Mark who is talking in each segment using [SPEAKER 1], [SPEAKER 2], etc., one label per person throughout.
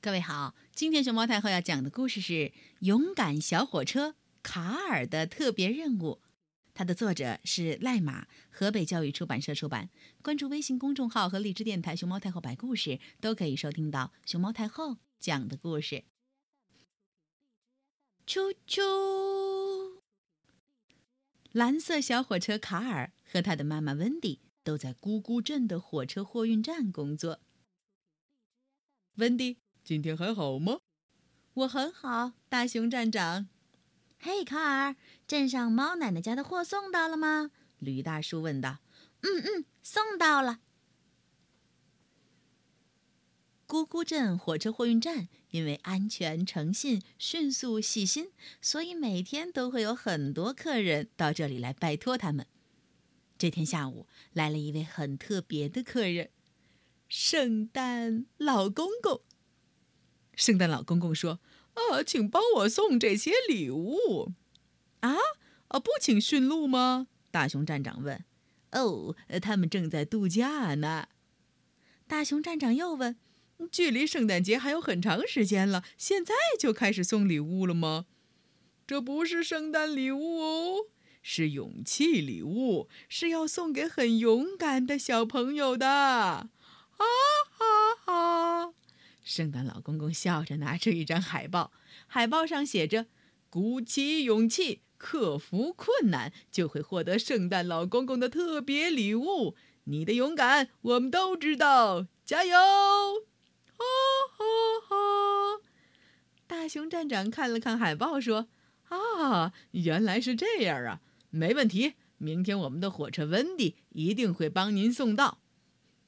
[SPEAKER 1] 各位好，今天熊猫太后要讲的故事是《勇敢小火车卡尔的特别任务》，它的作者是赖马，河北教育出版社出版。关注微信公众号和荔枝电台“熊猫太后摆故事”，都可以收听到熊猫太后讲的故事。啾啾！蓝色小火车卡尔和他的妈妈温迪都在咕咕镇的火车货运站工作。温迪。
[SPEAKER 2] 今天还好吗？
[SPEAKER 1] 我很好，大熊站长。
[SPEAKER 3] 嘿，卡尔，镇上猫奶奶家的货送到了吗？
[SPEAKER 1] 驴大叔问道。
[SPEAKER 3] 嗯嗯，送到了。
[SPEAKER 1] 咕咕镇火车货运站因为安全、诚信、迅速、细心，所以每天都会有很多客人到这里来拜托他们。这天下午来了一位很特别的客人——圣诞老公公。圣诞老公公说：“
[SPEAKER 2] 啊，请帮我送这些礼物。”
[SPEAKER 1] 啊，啊，不请驯鹿吗？大熊站长问。
[SPEAKER 2] “哦，他们正在度假呢。”
[SPEAKER 1] 大熊站长又问：“
[SPEAKER 2] 距离圣诞节还有很长时间了，现在就开始送礼物了吗？”“这不是圣诞礼物哦，是勇气礼物，是要送给很勇敢的小朋友的。”啊哈哈！圣诞老公公笑着拿出一张海报，海报上写着：“鼓起勇气，克服困难，就会获得圣诞老公公的特别礼物。你的勇敢，我们都知道，加油！”哈哈哈！大熊站长看了看海报，说：“啊，原来是这样啊！没问题，明天我们的火车温迪一定会帮您送到。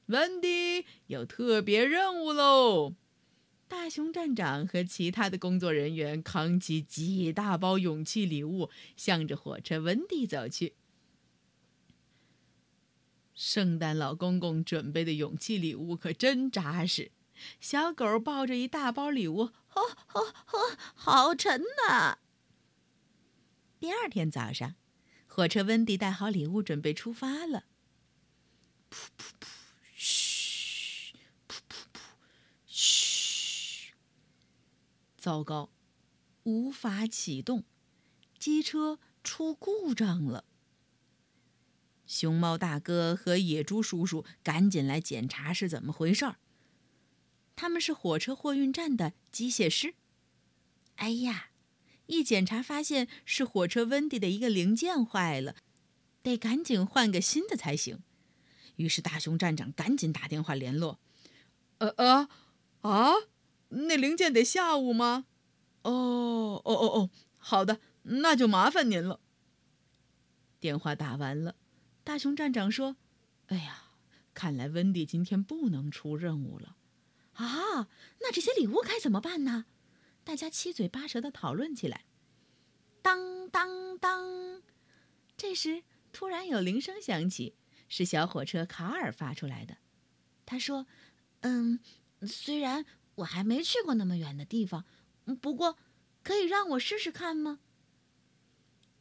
[SPEAKER 2] 温迪有特别任务喽！”大熊站长和其他的工作人员扛起几大包勇气礼物，向着火车温蒂走去。圣诞老公公准备的勇气礼物可真扎实。小狗抱着一大包礼物，呵呵呵，好沉呐！第二天早上，火车温蒂带好礼物，准备出发了。噗噗噗！糟糕，无法启动，机车出故障了。熊猫大哥和野猪叔叔赶紧来检查是怎么回事儿。他们是火车货运站的机械师。哎呀，一检查发现是火车温迪的一个零件坏了，得赶紧换个新的才行。于是大熊站长赶紧打电话联络。呃呃，啊？那零件得下午吗？哦哦哦哦，好的，那就麻烦您了。电话打完了，大熊站长说：“哎呀，看来温迪今天不能出任务了。”
[SPEAKER 3] 啊，那这些礼物该怎么办呢？大家七嘴八舌的讨论起来。
[SPEAKER 1] 当当当，这时突然有铃声响起，是小火车卡尔发出来的。
[SPEAKER 3] 他说：“嗯，虽然……”我还没去过那么远的地方，不过可以让我试试看吗？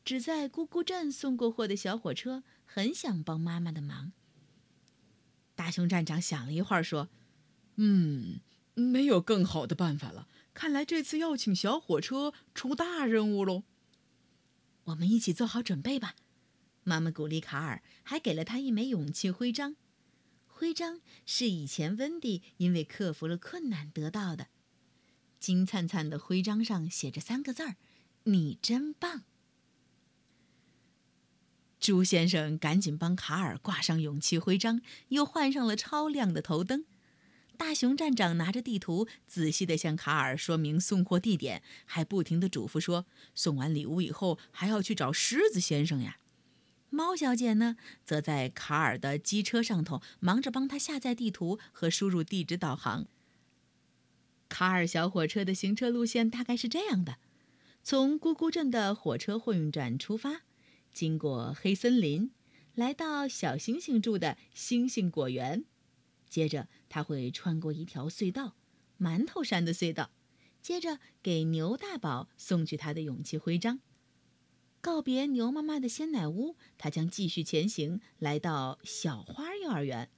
[SPEAKER 1] 只在咕咕镇送过货的小火车很想帮妈妈的忙。大熊站长想了一会儿，说：“嗯，没有更好的办法了。看来这次要请小火车出大任务喽。我们一起做好准备吧。”妈妈鼓励卡尔，还给了他一枚勇气徽章。徽章是以前温迪因为克服了困难得到的，金灿灿的徽章上写着三个字儿：“你真棒。”猪先生赶紧帮卡尔挂上勇气徽章，又换上了超亮的头灯。大熊站长拿着地图，仔细地向卡尔说明送货地点，还不停地嘱咐说：“送完礼物以后，还要去找狮子先生呀。”猫小姐呢，则在卡尔的机车上头忙着帮他下载地图和输入地址导航。卡尔小火车的行车路线大概是这样的：从咕咕镇的火车货运站出发，经过黑森林，来到小星星住的星星果园，接着他会穿过一条隧道——馒头山的隧道，接着给牛大宝送去他的勇气徽章。告别牛妈妈的鲜奶屋，他将继续前行，来到小花幼儿园，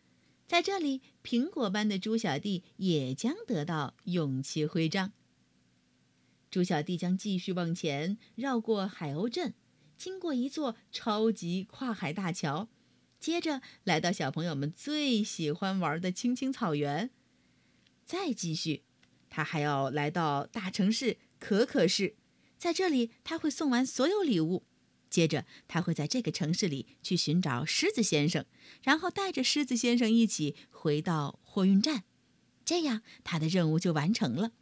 [SPEAKER 1] 在这里，苹果班的猪小弟也将得到勇气徽章。猪小弟将继续往前，绕过海鸥镇，经过一座超级跨海大桥，接着来到小朋友们最喜欢玩的青青草原。再继续，他还要来到大城市可可市，在这里他会送完所有礼物。接着，他会在这个城市里去寻找狮子先生，然后带着狮子先生一起回到货运站，这样他的任务就完成了。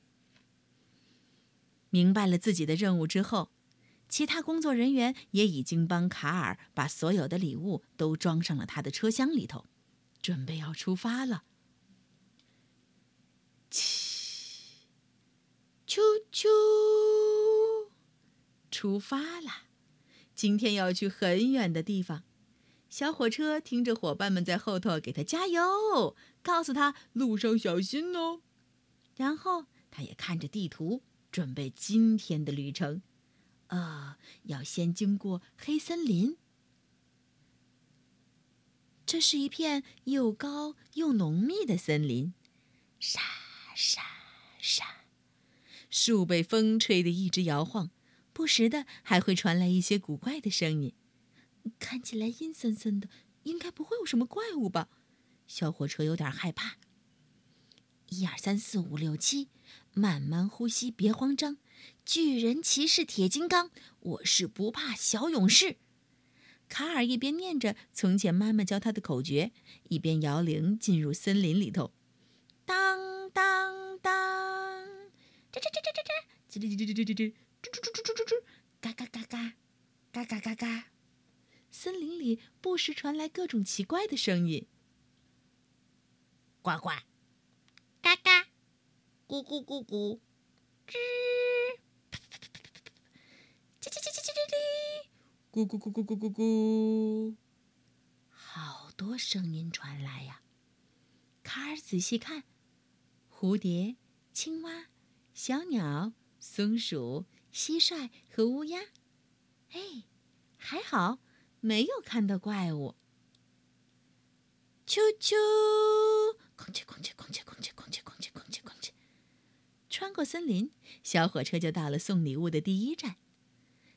[SPEAKER 1] 明白了自己的任务之后，其他工作人员也已经帮卡尔把所有的礼物都装上了他的车厢里头，准备要出发了。
[SPEAKER 3] 啾啾，
[SPEAKER 1] 出发了。今天要去很远的地方，小火车听着伙伴们在后头给他加油，告诉他路上小心哦。然后他也看着地图，准备今天的旅程。呃，要先经过黑森林。这是一片又高又浓密的森林，沙沙沙，树被风吹得一直摇晃。不时的还会传来一些古怪的声音，看起来阴森森的，应该不会有什么怪物吧？小火车有点害怕。一二三四五六七，慢慢呼吸，别慌张。巨人骑士铁金刚，我是不怕小勇士。卡尔一边念着从前妈妈教他的口诀，一边摇铃进入森林里头。当当当，吱吱吱吱吱吱，吱吱吱吱吱吱吱。吱吱吱吱吱吱，嘎嘎嘎嘎，嘎嘎嘎嘎。森林里不时传来各种奇怪的声音：
[SPEAKER 3] 呱呱，嘎嘎，咕咕咕咕，吱，叽叽叽叽叽叽叽，
[SPEAKER 2] 咕咕咕咕咕咕咕。
[SPEAKER 1] 好多声音传来呀！卡尔仔细看，蝴蝶、青蛙、小鸟、松鼠。蟋蟀和乌鸦，哎，还好没有看到怪物。啾啾，空气空气空气空气空气空气空气空气。穿过森林，小火车就到了送礼物的第一站。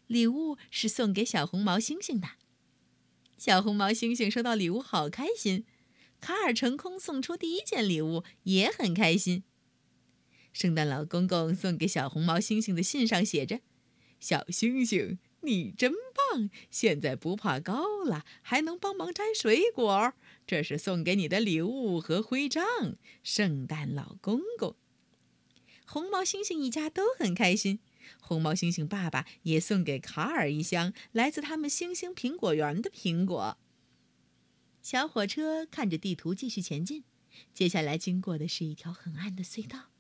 [SPEAKER 1] 礼物是送给小红毛猩猩的。小红毛猩猩收到礼物好开心，卡尔成功送出第一件礼物也很开心。圣诞老公公送给小红毛猩猩的信上写着：“小猩猩，你真棒！现在不怕高了，还能帮忙摘水果。这是送给你的礼物和徽章。”圣诞老公公，红毛猩猩一家都很开心。红毛猩猩爸爸也送给卡尔一箱来自他们星星苹果园的苹果。小火车看着地图继续前进，接下来经过的是一条很暗的隧道。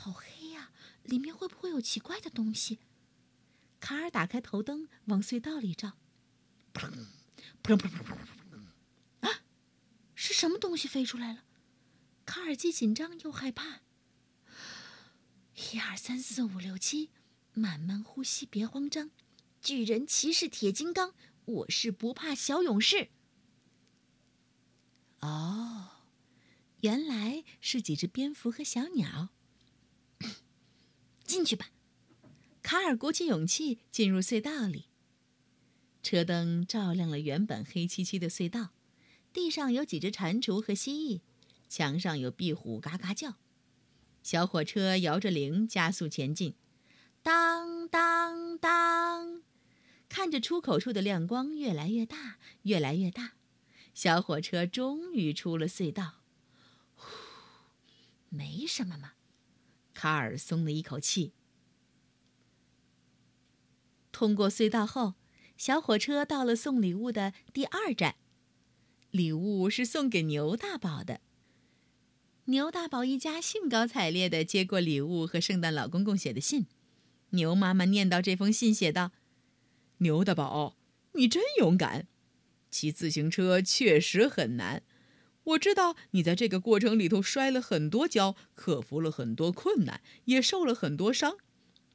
[SPEAKER 1] 好黑呀！里面会不会有奇怪的东西？卡尔打开头灯，往隧道里照。啊，是什么东西飞出来了？卡尔既紧张又害怕。一二三四五六七，慢慢呼吸，别慌张。巨人骑士铁金刚，我是不怕小勇士。哦，原来是几只蝙蝠和小鸟。进去吧，卡尔鼓起勇气进入隧道里。车灯照亮了原本黑漆漆的隧道，地上有几只蟾蜍和蜥蜴，墙上有壁虎嘎嘎叫。小火车摇着铃加速前进，当当当，看着出口处的亮光越来越大，越来越大，小火车终于出了隧道。呼，没什么嘛。卡尔松了一口气。通过隧道后，小火车到了送礼物的第二站。礼物是送给牛大宝的。牛大宝一家兴高采烈地接过礼物和圣诞老公公写的信。牛妈妈念到这封信，写道：“
[SPEAKER 2] 牛大宝，你真勇敢，骑自行车确实很难。”我知道你在这个过程里头摔了很多跤，克服了很多困难，也受了很多伤。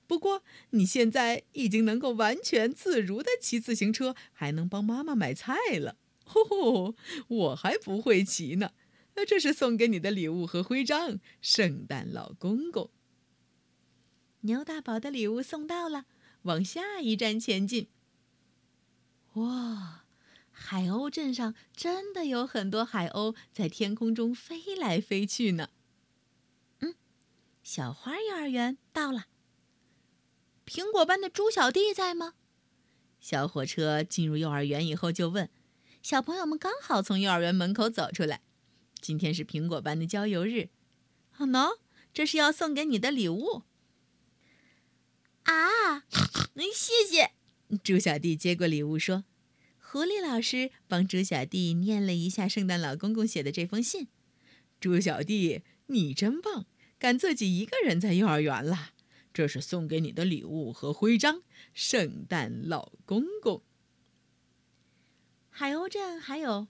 [SPEAKER 2] 不过你现在已经能够完全自如地骑自行车，还能帮妈妈买菜了。吼吼，我还不会骑呢。那这是送给你的礼物和徽章，圣诞老公公。
[SPEAKER 1] 牛大宝的礼物送到了，往下一站前进。哇，海鸥镇上真的有很多海鸥在天空中飞来飞去呢。嗯，小花幼儿园到了。
[SPEAKER 3] 苹果班的猪小弟在吗？
[SPEAKER 1] 小火车进入幼儿园以后就问，小朋友们刚好从幼儿园门口走出来。今天是苹果班的郊游日，好喏，这是要送给你的礼物。
[SPEAKER 3] 啊，谢谢！
[SPEAKER 1] 猪小弟接过礼物说：“狐狸老师帮猪小弟念了一下圣诞老公公写的这封信。
[SPEAKER 2] 猪小弟，你真棒，敢自己一个人在幼儿园了。这是送给你的礼物和徽章，圣诞老公公。
[SPEAKER 1] 海鸥镇还有。”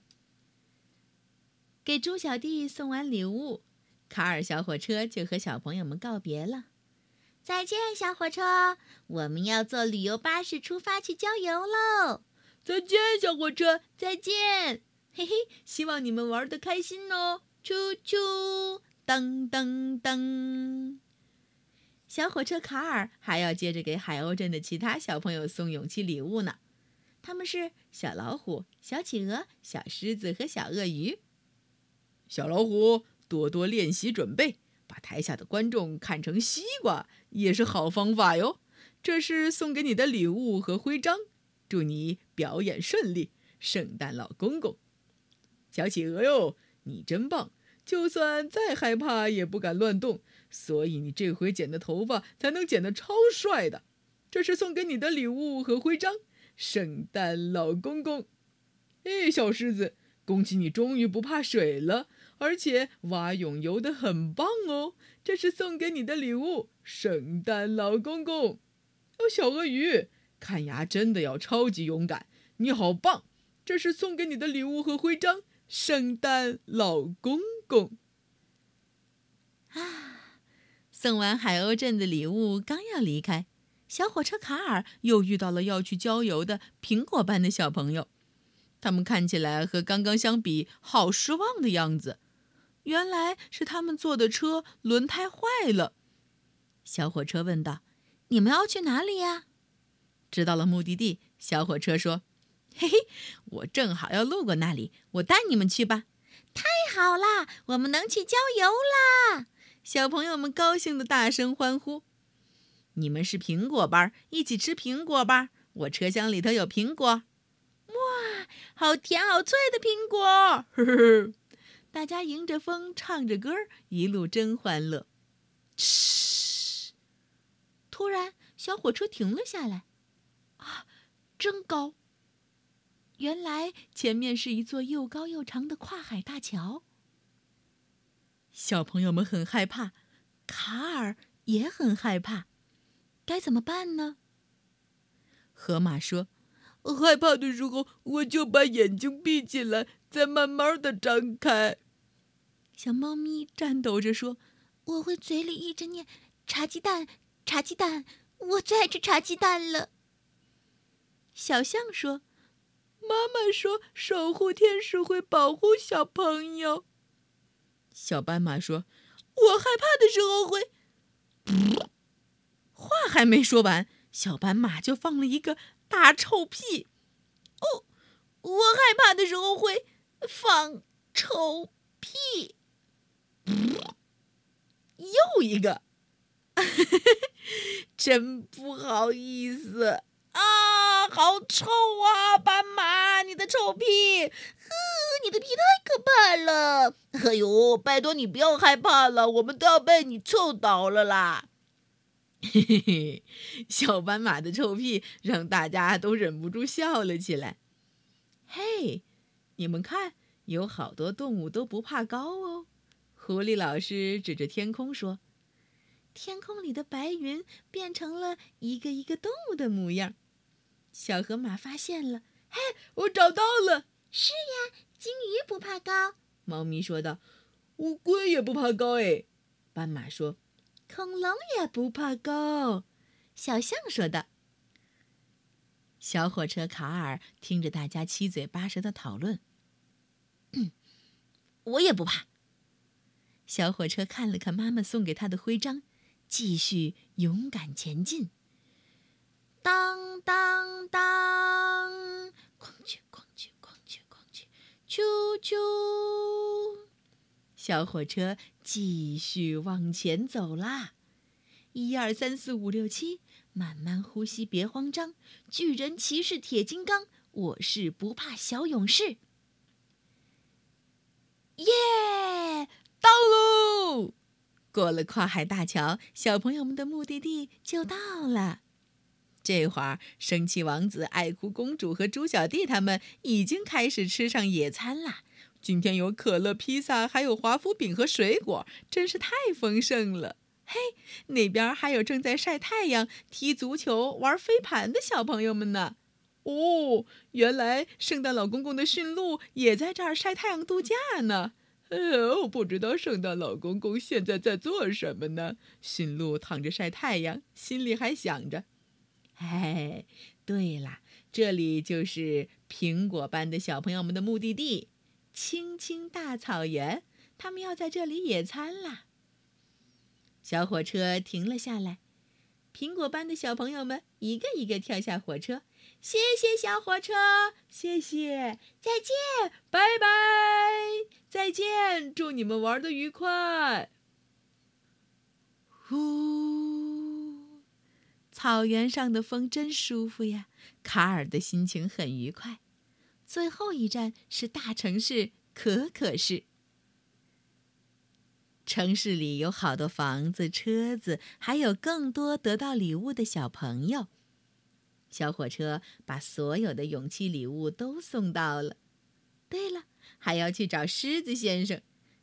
[SPEAKER 1] 给猪小弟送完礼物，卡尔小火车就和小朋友们告别了。
[SPEAKER 3] 再见，小火车，我们要坐旅游巴士出发去郊游喽！
[SPEAKER 2] 再见，小火车，
[SPEAKER 1] 再见，嘿嘿，希望你们玩的开心哦！啾啾，噔噔噔。小火车卡尔还要接着给海鸥镇的其他小朋友送勇气礼物呢。他们是小老虎、小企鹅、小狮子和小鳄鱼。
[SPEAKER 2] 小老虎，多多练习准备，把台下的观众看成西瓜也是好方法哟。这是送给你的礼物和徽章，祝你表演顺利，圣诞老公公。小企鹅哟，你真棒，就算再害怕也不敢乱动，所以你这回剪的头发才能剪得超帅的。这是送给你的礼物和徽章，圣诞老公公。哎，小狮子，恭喜你终于不怕水了。而且蛙泳游得很棒哦，这是送给你的礼物，圣诞老公公。哦，小鳄鱼，看牙真的要超级勇敢，你好棒！这是送给你的礼物和徽章，圣诞老公公。
[SPEAKER 1] 啊，送完海鸥镇的礼物，刚要离开，小火车卡尔又遇到了要去郊游的苹果班的小朋友，他们看起来和刚刚相比，好失望的样子。原来是他们坐的车轮胎坏了。小火车问道：“你们要去哪里呀？”知道了目的地，小火车说：“嘿嘿，我正好要路过那里，我带你们去吧。”
[SPEAKER 3] 太好啦，我们能去郊游啦！
[SPEAKER 1] 小朋友们高兴的大声欢呼：“你们是苹果班，一起吃苹果吧！我车厢里头有苹果。”
[SPEAKER 3] 哇，好甜好脆的苹果！
[SPEAKER 1] 呵呵。大家迎着风唱着歌一路真欢乐。嘘！突然，小火车停了下来。啊，真高！原来前面是一座又高又长的跨海大桥。小朋友们很害怕，卡尔也很害怕。该怎么办呢？河马说：“
[SPEAKER 2] 害怕的时候，我就把眼睛闭起来，再慢慢的张开。”
[SPEAKER 1] 小猫咪颤抖着说：“
[SPEAKER 3] 我会嘴里一直念茶鸡蛋，茶鸡蛋，我最爱吃茶鸡蛋了。”
[SPEAKER 1] 小象说：“
[SPEAKER 2] 妈妈说守护天使会保护小朋友。”
[SPEAKER 1] 小斑马说：“
[SPEAKER 2] 我害怕的时候会……”
[SPEAKER 1] 话还没说完，小斑马就放了一个大臭屁。
[SPEAKER 3] 哦，我害怕的时候会放臭屁。
[SPEAKER 2] 又一个，真不好意思啊！好臭啊，斑马，你的臭屁！
[SPEAKER 3] 呵，你的屁太可怕了！
[SPEAKER 2] 哎呦，拜托你不要害怕了，我们都要被你臭倒了啦！嘿嘿嘿，小斑马的臭屁让大家都忍不住笑了起来。嘿，你们看，有好多动物都不怕高哦。狐狸老师指着天空说：“
[SPEAKER 1] 天空里的白云变成了一个一个动物的模样。”小河马发现了：“
[SPEAKER 2] 嘿，我找到了！”“
[SPEAKER 3] 是呀，金鱼不怕高。”
[SPEAKER 1] 猫咪说道。
[SPEAKER 2] “乌龟也不怕高。”哎，
[SPEAKER 1] 斑马说。“恐龙也不怕高。”小象说道。小火车卡尔听着大家七嘴八舌的讨论，
[SPEAKER 3] 我也不怕。
[SPEAKER 1] 小火车看了看妈妈送给他的徽章，继续勇敢前进。
[SPEAKER 3] 当当当，哐叽哐叽哐叽哐叽，啾啾！
[SPEAKER 1] 小火车继续往前走啦。一二三四五六七，慢慢呼吸，别慌张。巨人骑士铁金刚，我是不怕小勇士。耶！到喽！过了跨海大桥，小朋友们的目的地就到了。这会儿，生气王子、爱哭公主和猪小弟他们已经开始吃上野餐啦。今天有可乐、披萨，还有华夫饼和水果，真是太丰盛了。嘿，那边还有正在晒太阳、踢足球、玩飞盘的小朋友们呢。哦，原来圣诞老公公的驯鹿也在这儿晒太阳度假呢。哦，不知道圣诞老公公现在在做什么呢？驯鹿躺着晒太阳，心里还想着。哎，对了，这里就是苹果班的小朋友们的目的地——青青大草原。他们要在这里野餐啦。小火车停了下来，苹果班的小朋友们一个一个跳下火车。谢谢小火车，谢谢，再见，拜拜，再见，祝你们玩的愉快。呼。草原上的风真舒服呀，卡尔的心情很愉快。最后一站是大城市可可市。城市里有好多房子、车子，还有更多得到礼物的小朋友。小火车把所有的勇气礼物都送到了。对了，还要去找狮子先生。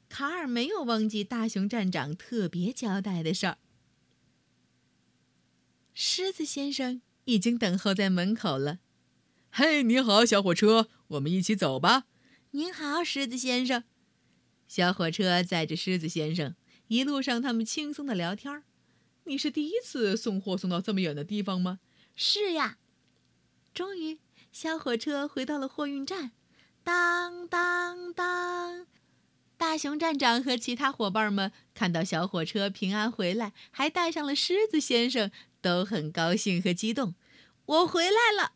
[SPEAKER 1] 卡尔没有忘记大熊站长特别交代的事儿。狮子先生已经等候在门口了。
[SPEAKER 2] 嘿，你好，小火车，我们一起走吧。
[SPEAKER 1] 您好，狮子先生。小火车载着狮子先生，一路上他们轻松的聊天。
[SPEAKER 2] 你是第一次送货送到这么远的地方吗？
[SPEAKER 3] 是呀。
[SPEAKER 1] 终于，小火车回到了货运站。当当当！大熊站长和其他伙伴们看到小火车平安回来，还带上了狮子先生。都很高兴和激动，我回来了！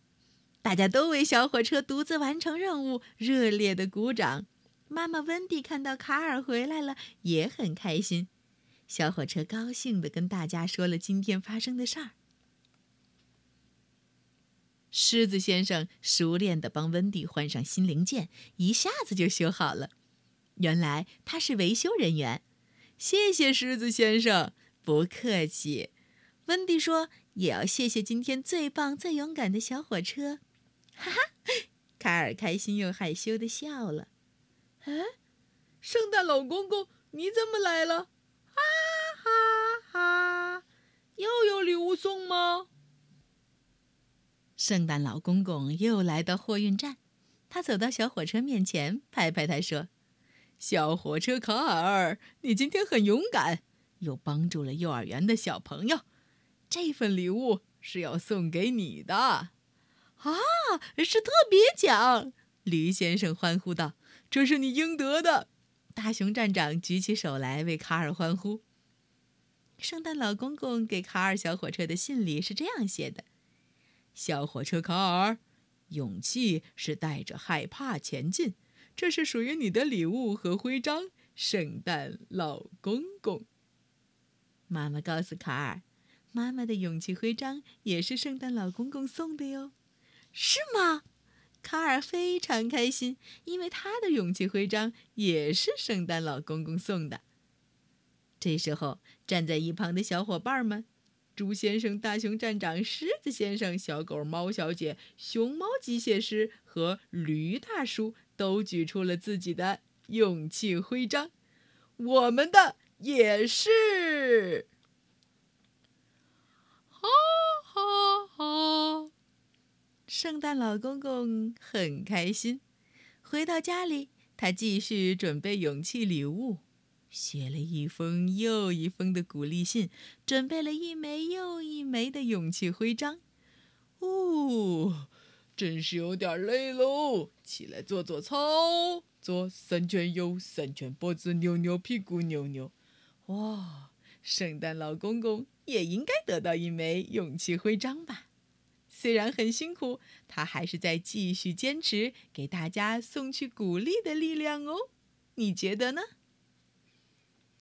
[SPEAKER 1] 大家都为小火车独自完成任务热烈的鼓掌。妈妈温蒂看到卡尔回来了，也很开心。小火车高兴地跟大家说了今天发生的事儿。狮子先生熟练地帮温蒂换上新零件，一下子就修好了。原来他是维修人员。谢谢狮子先生，不客气。温蒂说：“也要谢谢今天最棒、最勇敢的小火车。”哈哈，卡尔开心又害羞的笑了。
[SPEAKER 2] 哎，圣诞老公公，你怎么来了？哈哈哈！又有礼物送吗？
[SPEAKER 1] 圣诞老公公又来到货运站，他走到小火车面前，拍拍他说：“
[SPEAKER 2] 小火车卡尔，你今天很勇敢，又帮助了幼儿园的小朋友。”这份礼物是要送给你的，啊，
[SPEAKER 1] 是特别奖！驴先生欢呼道：“
[SPEAKER 2] 这是你应得的！”
[SPEAKER 1] 大熊站长举起手来为卡尔欢呼。圣诞老公公给卡尔小火车的信里是这样写的：“
[SPEAKER 2] 小火车卡尔，勇气是带着害怕前进，这是属于你的礼物和徽章，圣诞老公公。”
[SPEAKER 1] 妈妈告诉卡尔。妈妈的勇气徽章也是圣诞老公公送的哟，
[SPEAKER 3] 是吗？
[SPEAKER 1] 卡尔非常开心，因为他的勇气徽章也是圣诞老公公送的。这时候，站在一旁的小伙伴们——猪先生、大熊站长、狮子先生、小狗猫小姐、熊猫机械师和驴大叔——都举出了自己的勇气徽章。
[SPEAKER 2] 我们的也是。
[SPEAKER 1] 哦圣诞老公公很开心，回到家里，他继续准备勇气礼物，写了一封又一封的鼓励信，准备了一枚又一枚的勇气徽章。
[SPEAKER 2] 哦，真是有点累喽，起来做做操，做三圈右，三圈脖子，扭扭屁股，扭扭。哇，圣诞老公公也应该得到一枚勇气徽章吧？虽然很辛苦，他还是在继续坚持，给大家送去鼓励的力量哦。你觉得呢？